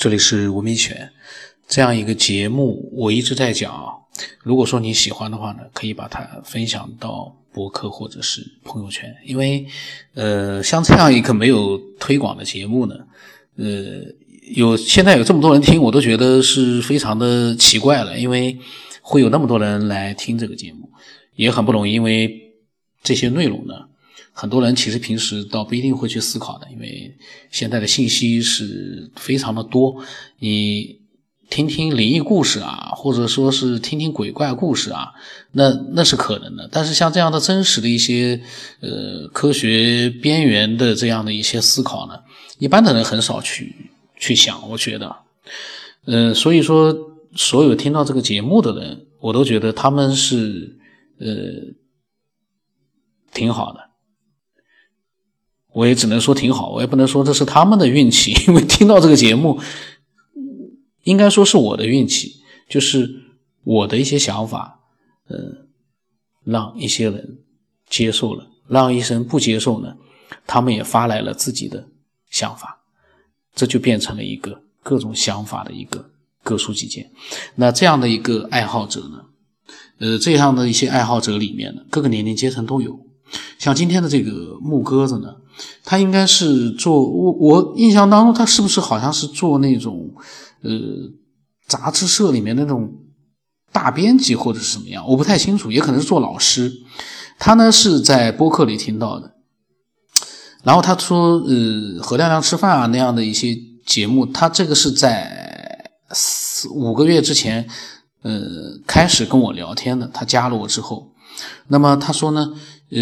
这里是文明犬，这样一个节目，我一直在讲。如果说你喜欢的话呢，可以把它分享到博客或者是朋友圈。因为，呃，像这样一个没有推广的节目呢，呃，有现在有这么多人听，我都觉得是非常的奇怪了。因为会有那么多人来听这个节目，也很不容易。因为这些内容呢。很多人其实平时倒不一定会去思考的，因为现在的信息是非常的多。你听听灵异故事啊，或者说是听听鬼怪故事啊，那那是可能的。但是像这样的真实的一些呃科学边缘的这样的一些思考呢，一般的人很少去去想。我觉得，嗯，所以说所有听到这个节目的人，我都觉得他们是呃挺好的。我也只能说挺好，我也不能说这是他们的运气，因为听到这个节目，应该说是我的运气，就是我的一些想法，嗯，让一些人接受了，让一些人不接受呢，他们也发来了自己的想法，这就变成了一个各种想法的一个各抒己见。那这样的一个爱好者呢，呃，这样的一些爱好者里面呢，各个年龄阶层都有。像今天的这个木鸽子呢，他应该是做我我印象当中，他是不是好像是做那种呃杂志社里面那种大编辑或者是什么样？我不太清楚，也可能是做老师。他呢是在播客里听到的，然后他说呃和亮亮吃饭啊那样的一些节目，他这个是在四五个月之前呃开始跟我聊天的，他加了我之后，那么他说呢。呃，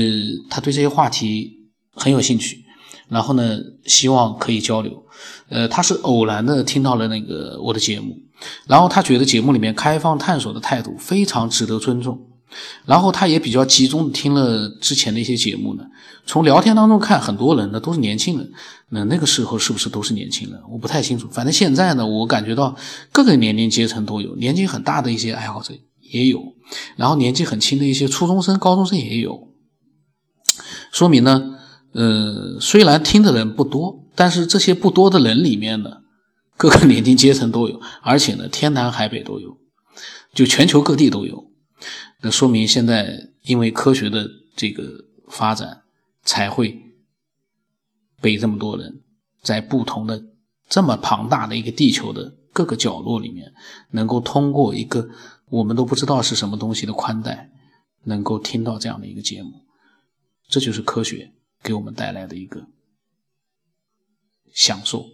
他对这些话题很有兴趣，然后呢，希望可以交流。呃，他是偶然的听到了那个我的节目，然后他觉得节目里面开放探索的态度非常值得尊重，然后他也比较集中的听了之前的一些节目呢。从聊天当中看，很多人呢都是年轻人，那那个时候是不是都是年轻人？我不太清楚。反正现在呢，我感觉到各个年龄阶层都有，年纪很大的一些爱好者也有，然后年纪很轻的一些初中生、高中生也有。说明呢，呃，虽然听的人不多，但是这些不多的人里面呢，各个年龄阶层都有，而且呢，天南海北都有，就全球各地都有。那说明现在因为科学的这个发展，才会被这么多人在不同的这么庞大的一个地球的各个角落里面，能够通过一个我们都不知道是什么东西的宽带，能够听到这样的一个节目。这就是科学给我们带来的一个享受。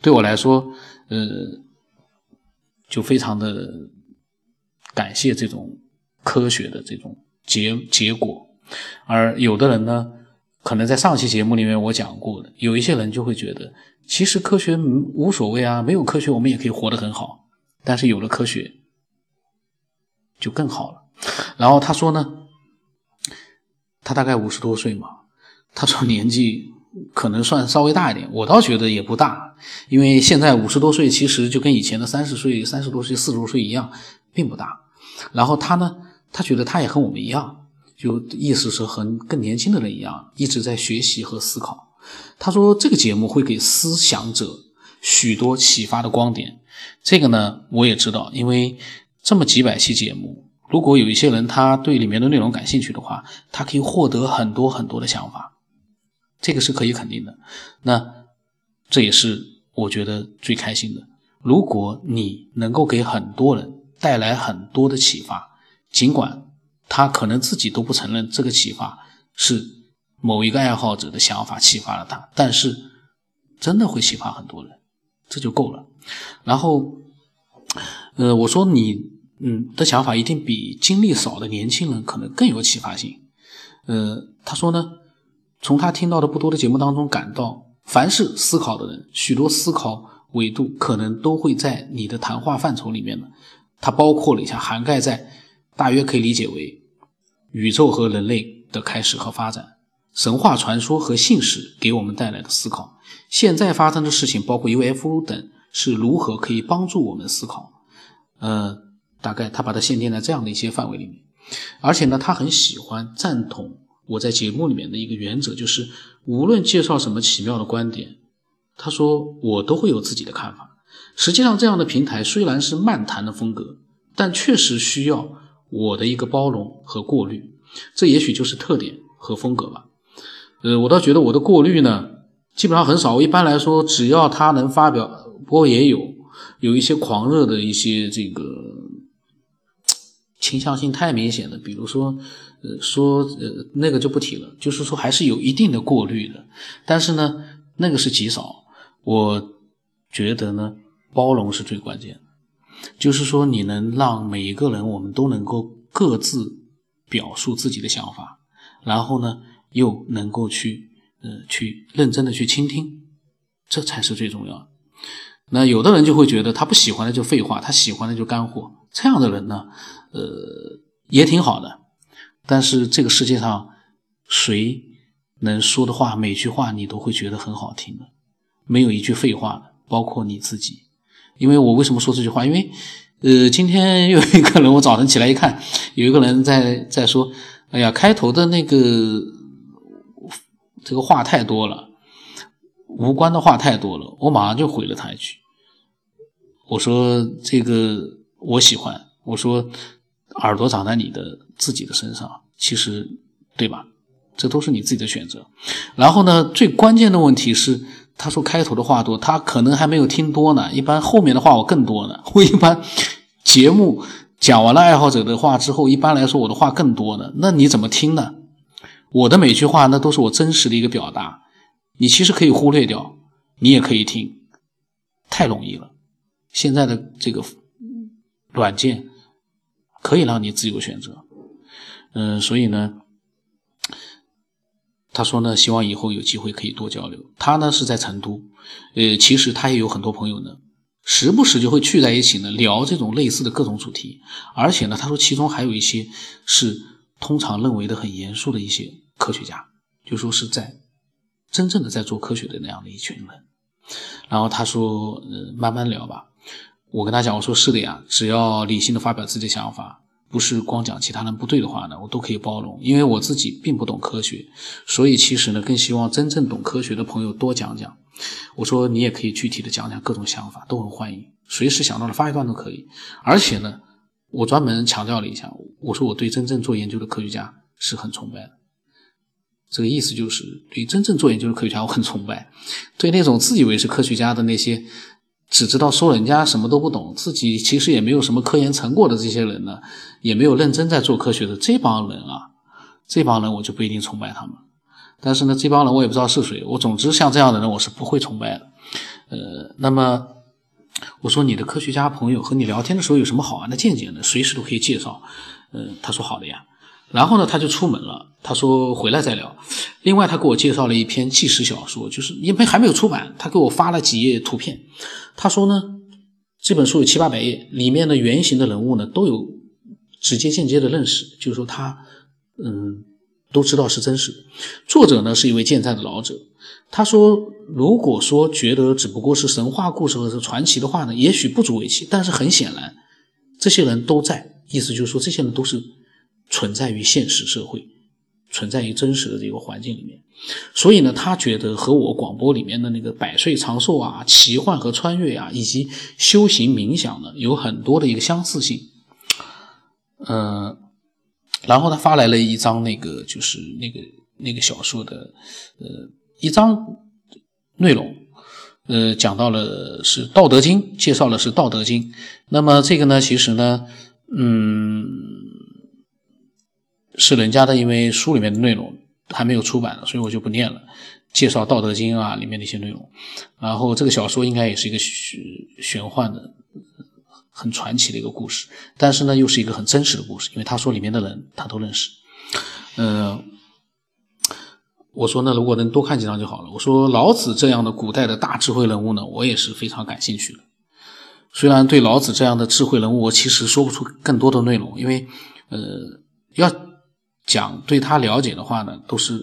对我来说，呃，就非常的感谢这种科学的这种结结果。而有的人呢，可能在上期节目里面我讲过的，有一些人就会觉得，其实科学无所谓啊，没有科学我们也可以活得很好。但是有了科学就更好了。然后他说呢？他大概五十多岁嘛，他说年纪可能算稍微大一点，我倒觉得也不大，因为现在五十多岁其实就跟以前的三十岁、三十多岁、四十多岁一样，并不大。然后他呢，他觉得他也和我们一样，就意思是和更年轻的人一样，一直在学习和思考。他说这个节目会给思想者许多启发的光点，这个呢我也知道，因为这么几百期节目。如果有一些人他对里面的内容感兴趣的话，他可以获得很多很多的想法，这个是可以肯定的。那这也是我觉得最开心的。如果你能够给很多人带来很多的启发，尽管他可能自己都不承认这个启发是某一个爱好者的想法启发了他，但是真的会启发很多人，这就够了。然后，呃，我说你。嗯，的想法一定比经历少的年轻人可能更有启发性。呃，他说呢，从他听到的不多的节目当中感到，凡是思考的人，许多思考维度可能都会在你的谈话范畴里面呢。它包括了一下，涵盖在大约可以理解为宇宙和人类的开始和发展，神话传说和信史给我们带来的思考，现在发生的事情，包括 UFO 等，是如何可以帮助我们思考。呃。大概他把它限定在这样的一些范围里面，而且呢，他很喜欢赞同我在节目里面的一个原则，就是无论介绍什么奇妙的观点，他说我都会有自己的看法。实际上，这样的平台虽然是漫谈的风格，但确实需要我的一个包容和过滤，这也许就是特点和风格吧。呃，我倒觉得我的过滤呢，基本上很少。我一般来说，只要他能发表，不过也有有一些狂热的一些这个倾向性太明显的，比如说，呃，说呃那个就不提了，就是说还是有一定的过滤的。但是呢，那个是极少。我觉得呢，包容是最关键，就是说你能让每一个人，我们都能够各自表述自己的想法，然后呢。又能够去，呃，去认真的去倾听，这才是最重要的。那有的人就会觉得他不喜欢的就废话，他喜欢的就干货。这样的人呢，呃，也挺好的。但是这个世界上，谁能说的话，每句话你都会觉得很好听的，没有一句废话的，包括你自己。因为我为什么说这句话？因为，呃，今天有一个人，我早晨起来一看，有一个人在在说，哎呀，开头的那个。这个话太多了，无关的话太多了，我马上就回了他一句。我说：“这个我喜欢。”我说：“耳朵长在你的自己的身上，其实对吧？这都是你自己的选择。”然后呢，最关键的问题是，他说开头的话多，他可能还没有听多呢。一般后面的话我更多呢。我一般节目讲完了爱好者的话之后，一般来说我的话更多呢。那你怎么听呢？我的每句话，那都是我真实的一个表达。你其实可以忽略掉，你也可以听，太容易了。现在的这个软件可以让你自由选择。嗯，所以呢，他说呢，希望以后有机会可以多交流。他呢是在成都，呃，其实他也有很多朋友呢，时不时就会聚在一起呢聊这种类似的各种主题。而且呢，他说其中还有一些是。通常认为的很严肃的一些科学家，就说是在真正的在做科学的那样的一群人。然后他说：“呃，慢慢聊吧。”我跟他讲，我说：“是的呀，只要理性的发表自己的想法，不是光讲其他人不对的话呢，我都可以包容。因为我自己并不懂科学，所以其实呢，更希望真正懂科学的朋友多讲讲。我说你也可以具体的讲讲各种想法，都很欢迎，随时想到了发一段都可以。而且呢。”我专门强调了一下，我说我对真正做研究的科学家是很崇拜的。这个意思就是对真正做研究的科学家我很崇拜，对那种自以为是科学家的那些只知道说人家什么都不懂，自己其实也没有什么科研成果的这些人呢，也没有认真在做科学的这帮人啊，这帮人我就不一定崇拜他们。但是呢，这帮人我也不知道是谁，我总之像这样的人我是不会崇拜的。呃，那么。我说你的科学家朋友和你聊天的时候有什么好玩的见解呢？随时都可以介绍。嗯，他说好的呀。然后呢，他就出门了。他说回来再聊。另外，他给我介绍了一篇纪实小说，就是因为还没有出版，他给我发了几页图片。他说呢，这本书有七八百页，里面的原型的人物呢都有直接间接的认识，就是说他嗯都知道是真实的。作者呢是一位健在的老者。他说：“如果说觉得只不过是神话故事或者传奇的话呢，也许不足为奇。但是很显然，这些人都在，意思就是说，这些人都是存在于现实社会，存在于真实的这个环境里面。所以呢，他觉得和我广播里面的那个百岁长寿啊、奇幻和穿越啊，以及修行冥想呢，有很多的一个相似性。嗯，然后他发来了一张那个，就是那个那个小说的，呃。”一章内容，呃，讲到了是《道德经》，介绍的是《道德经》。那么这个呢，其实呢，嗯，是人家的，因为书里面的内容还没有出版，所以我就不念了。介绍《道德经》啊，里面的一些内容。然后这个小说应该也是一个玄玄幻的、很传奇的一个故事，但是呢，又是一个很真实的故事，因为他说里面的人他都认识，嗯。我说那，如果能多看几章就好了。我说老子这样的古代的大智慧人物呢，我也是非常感兴趣的。虽然对老子这样的智慧人物，我其实说不出更多的内容，因为，呃，要讲对他了解的话呢，都是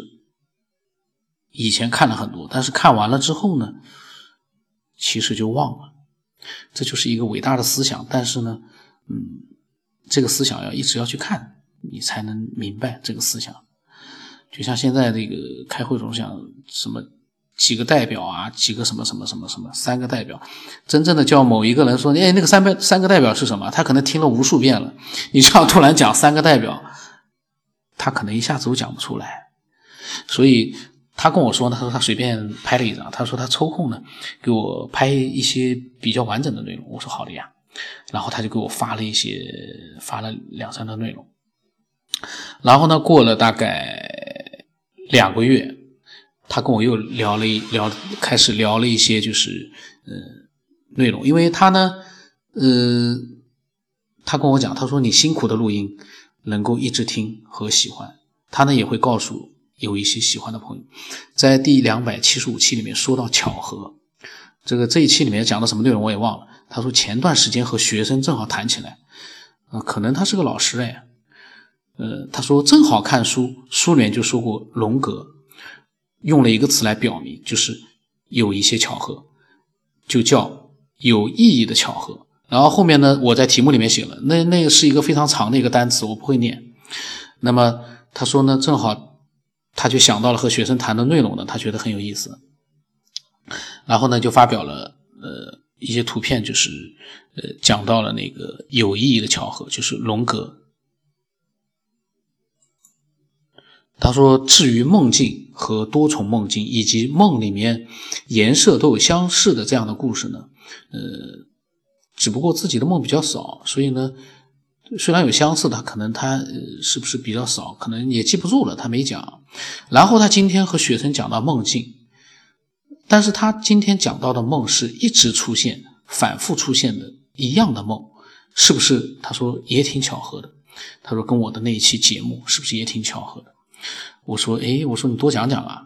以前看了很多，但是看完了之后呢，其实就忘了。这就是一个伟大的思想，但是呢，嗯，这个思想要一直要去看，你才能明白这个思想。就像现在这个开会总想什么几个代表啊，几个什么什么什么什么三个代表，真正的叫某一个人说，哎，那个三百三个代表是什么？他可能听了无数遍了，你这样突然讲三个代表，他可能一下子都讲不出来。所以他跟我说呢，他说他随便拍了一张，他说他抽空呢给我拍一些比较完整的内容。我说好的呀，然后他就给我发了一些，发了两三段内容。然后呢，过了大概两个月，他跟我又聊了一聊，开始聊了一些就是呃内容，因为他呢，呃，他跟我讲，他说你辛苦的录音能够一直听和喜欢，他呢也会告诉有一些喜欢的朋友，在第两百七十五期里面说到巧合，这个这一期里面讲的什么内容我也忘了。他说前段时间和学生正好谈起来，啊，可能他是个老师哎。呃，他说正好看书，书里面就说过荣格用了一个词来表明，就是有一些巧合，就叫有意义的巧合。然后后面呢，我在题目里面写了，那那个是一个非常长的一个单词，我不会念。那么他说呢，正好他就想到了和学生谈的内容呢，他觉得很有意思。然后呢，就发表了呃一些图片，就是呃讲到了那个有意义的巧合，就是荣格。他说：“至于梦境和多重梦境，以及梦里面颜色都有相似的这样的故事呢，呃，只不过自己的梦比较少，所以呢，虽然有相似的，可能他是不是比较少，可能也记不住了，他没讲。然后他今天和学生讲到梦境，但是他今天讲到的梦是一直出现、反复出现的一样的梦，是不是？他说也挺巧合的。他说跟我的那一期节目是不是也挺巧合的？”我说，哎，我说你多讲讲啊，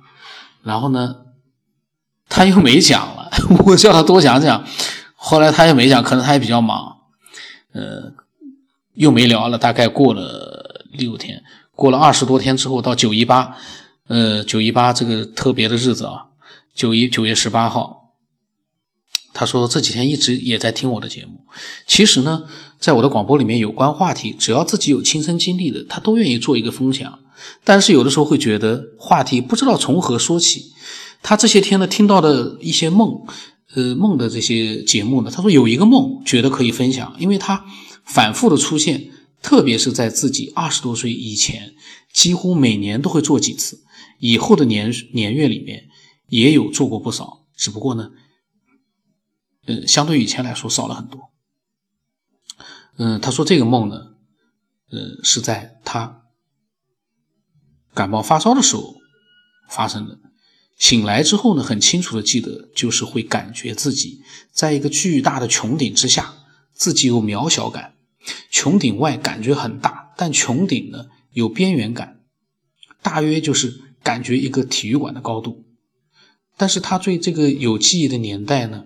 然后呢，他又没讲了。我叫他多讲讲，后来他也没讲，可能他也比较忙，呃，又没聊了。大概过了六天，过了二十多天之后，到九一八，呃，九一八这个特别的日子啊，九一九月十八号，他说这几天一直也在听我的节目。其实呢，在我的广播里面，有关话题，只要自己有亲身经历的，他都愿意做一个分享。但是有的时候会觉得话题不知道从何说起。他这些天呢听到的一些梦，呃梦的这些节目呢，他说有一个梦觉得可以分享，因为他反复的出现，特别是在自己二十多岁以前，几乎每年都会做几次，以后的年年月里面也有做过不少，只不过呢，呃相对以前来说少了很多。嗯，他说这个梦呢，呃是在他。感冒发烧的时候发生的，醒来之后呢，很清楚的记得，就是会感觉自己在一个巨大的穹顶之下，自己有渺小感。穹顶外感觉很大，但穹顶呢有边缘感，大约就是感觉一个体育馆的高度。但是他对这个有记忆的年代呢，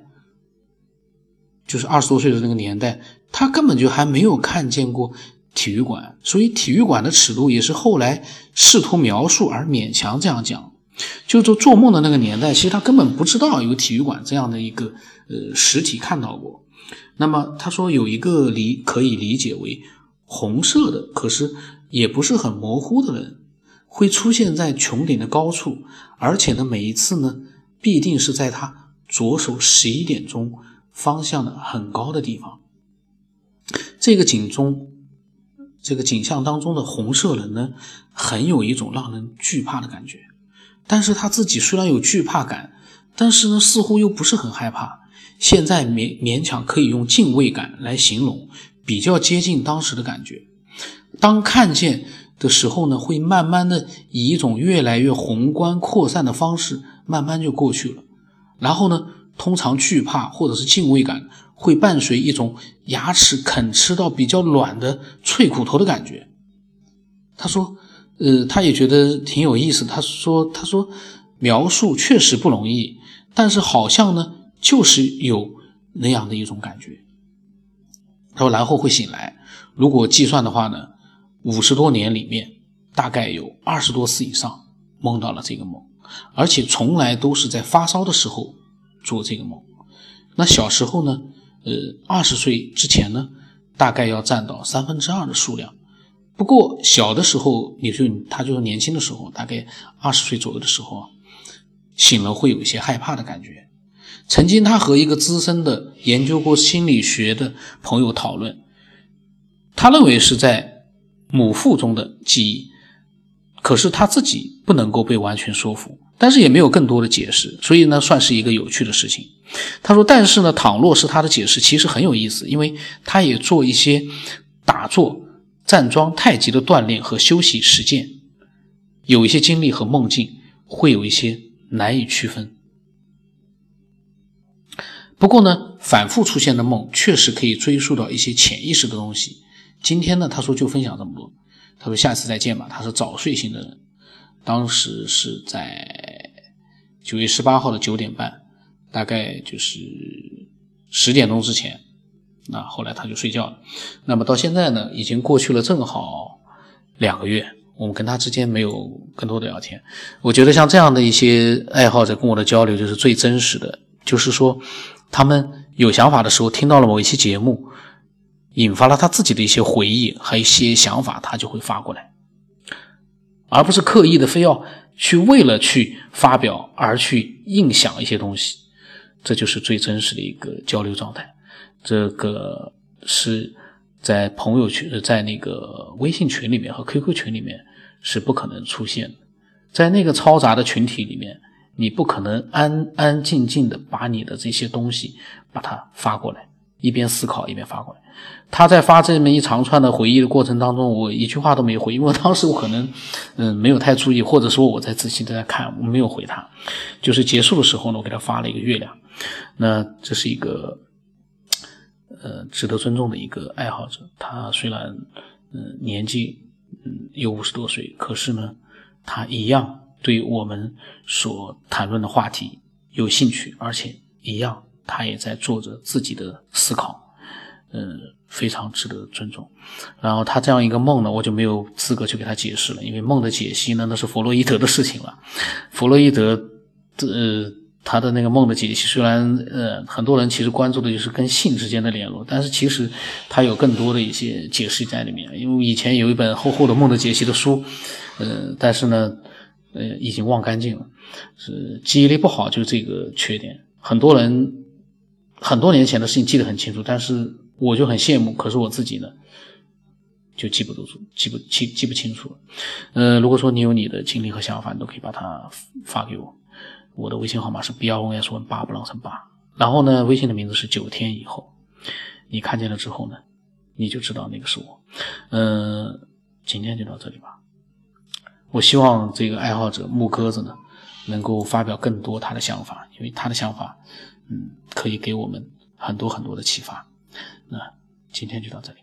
就是二十多岁的那个年代，他根本就还没有看见过。体育馆，所以体育馆的尺度也是后来试图描述而勉强这样讲。就做做梦的那个年代，其实他根本不知道有体育馆这样的一个呃实体看到过。那么他说有一个理可以理解为红色的，可是也不是很模糊的人，会出现在穹顶的高处，而且呢每一次呢必定是在他左手十一点钟方向的很高的地方。这个景中。这个景象当中的红色人呢，很有一种让人惧怕的感觉。但是他自己虽然有惧怕感，但是呢，似乎又不是很害怕。现在勉勉强可以用敬畏感来形容，比较接近当时的感觉。当看见的时候呢，会慢慢的以一种越来越宏观扩散的方式，慢慢就过去了。然后呢，通常惧怕或者是敬畏感。会伴随一种牙齿啃吃到比较软的脆骨头的感觉。他说：“呃，他也觉得挺有意思。他说：‘他说描述确实不容易，但是好像呢，就是有那样的一种感觉。’他说，然后会醒来。如果计算的话呢，五十多年里面大概有二十多次以上梦到了这个梦，而且从来都是在发烧的时候做这个梦。那小时候呢？”呃，二十岁之前呢，大概要占到三分之二的数量。不过小的时候，你就他就是年轻的时候，大概二十岁左右的时候啊，醒了会有一些害怕的感觉。曾经他和一个资深的研究过心理学的朋友讨论，他认为是在母腹中的记忆，可是他自己不能够被完全说服，但是也没有更多的解释，所以呢，算是一个有趣的事情。他说，但是呢，倘若是他的解释，其实很有意思，因为他也做一些打坐、站桩、太极的锻炼和休息实践，有一些经历和梦境会有一些难以区分。不过呢，反复出现的梦确实可以追溯到一些潜意识的东西。今天呢，他说就分享这么多。他说下次再见吧。他是早睡型的人，当时是在九月十八号的九点半，大概就是十点钟之前。那后来他就睡觉了。那么到现在呢，已经过去了正好两个月，我们跟他之间没有更多的聊天。我觉得像这样的一些爱好者跟我的交流，就是最真实的，就是说。他们有想法的时候，听到了某一期节目，引发了他自己的一些回忆和一些想法，他就会发过来，而不是刻意的非要去为了去发表而去硬想一些东西，这就是最真实的一个交流状态。这个是在朋友圈、在那个微信群里面和 QQ 群里面是不可能出现的，在那个嘈杂的群体里面。你不可能安安静静的把你的这些东西把它发过来，一边思考一边发过来。他在发这么一长串的回忆的过程当中，我一句话都没回，因为当时我可能嗯没有太注意，或者说我在仔细的在看，我没有回他。就是结束的时候呢，我给他发了一个月亮。那这是一个呃值得尊重的一个爱好者，他虽然嗯年纪嗯有五十多岁，可是呢他一样。对我们所谈论的话题有兴趣，而且一样，他也在做着自己的思考，嗯，非常值得尊重。然后他这样一个梦呢，我就没有资格去给他解释了，因为梦的解析呢，那是弗洛伊德的事情了。弗洛伊德，呃，他的那个梦的解析，虽然呃，很多人其实关注的就是跟性之间的联络，但是其实他有更多的一些解释在里面。因为以前有一本厚厚的梦的解析的书，呃，但是呢。呃，已经忘干净了，是记忆力不好，就这个缺点。很多人很多年前的事情记得很清楚，但是我就很羡慕，可是我自己呢，就记不住，记不记记不清楚。呃，如果说你有你的经历和想法，你都可以把它发给我。我的微信号码是 b r o n s 问八不浪成八，然后呢，微信的名字是九天以后。你看见了之后呢，你就知道那个是我。嗯，今天就到这里吧。我希望这个爱好者木鸽子呢，能够发表更多他的想法，因为他的想法，嗯，可以给我们很多很多的启发。那今天就到这里。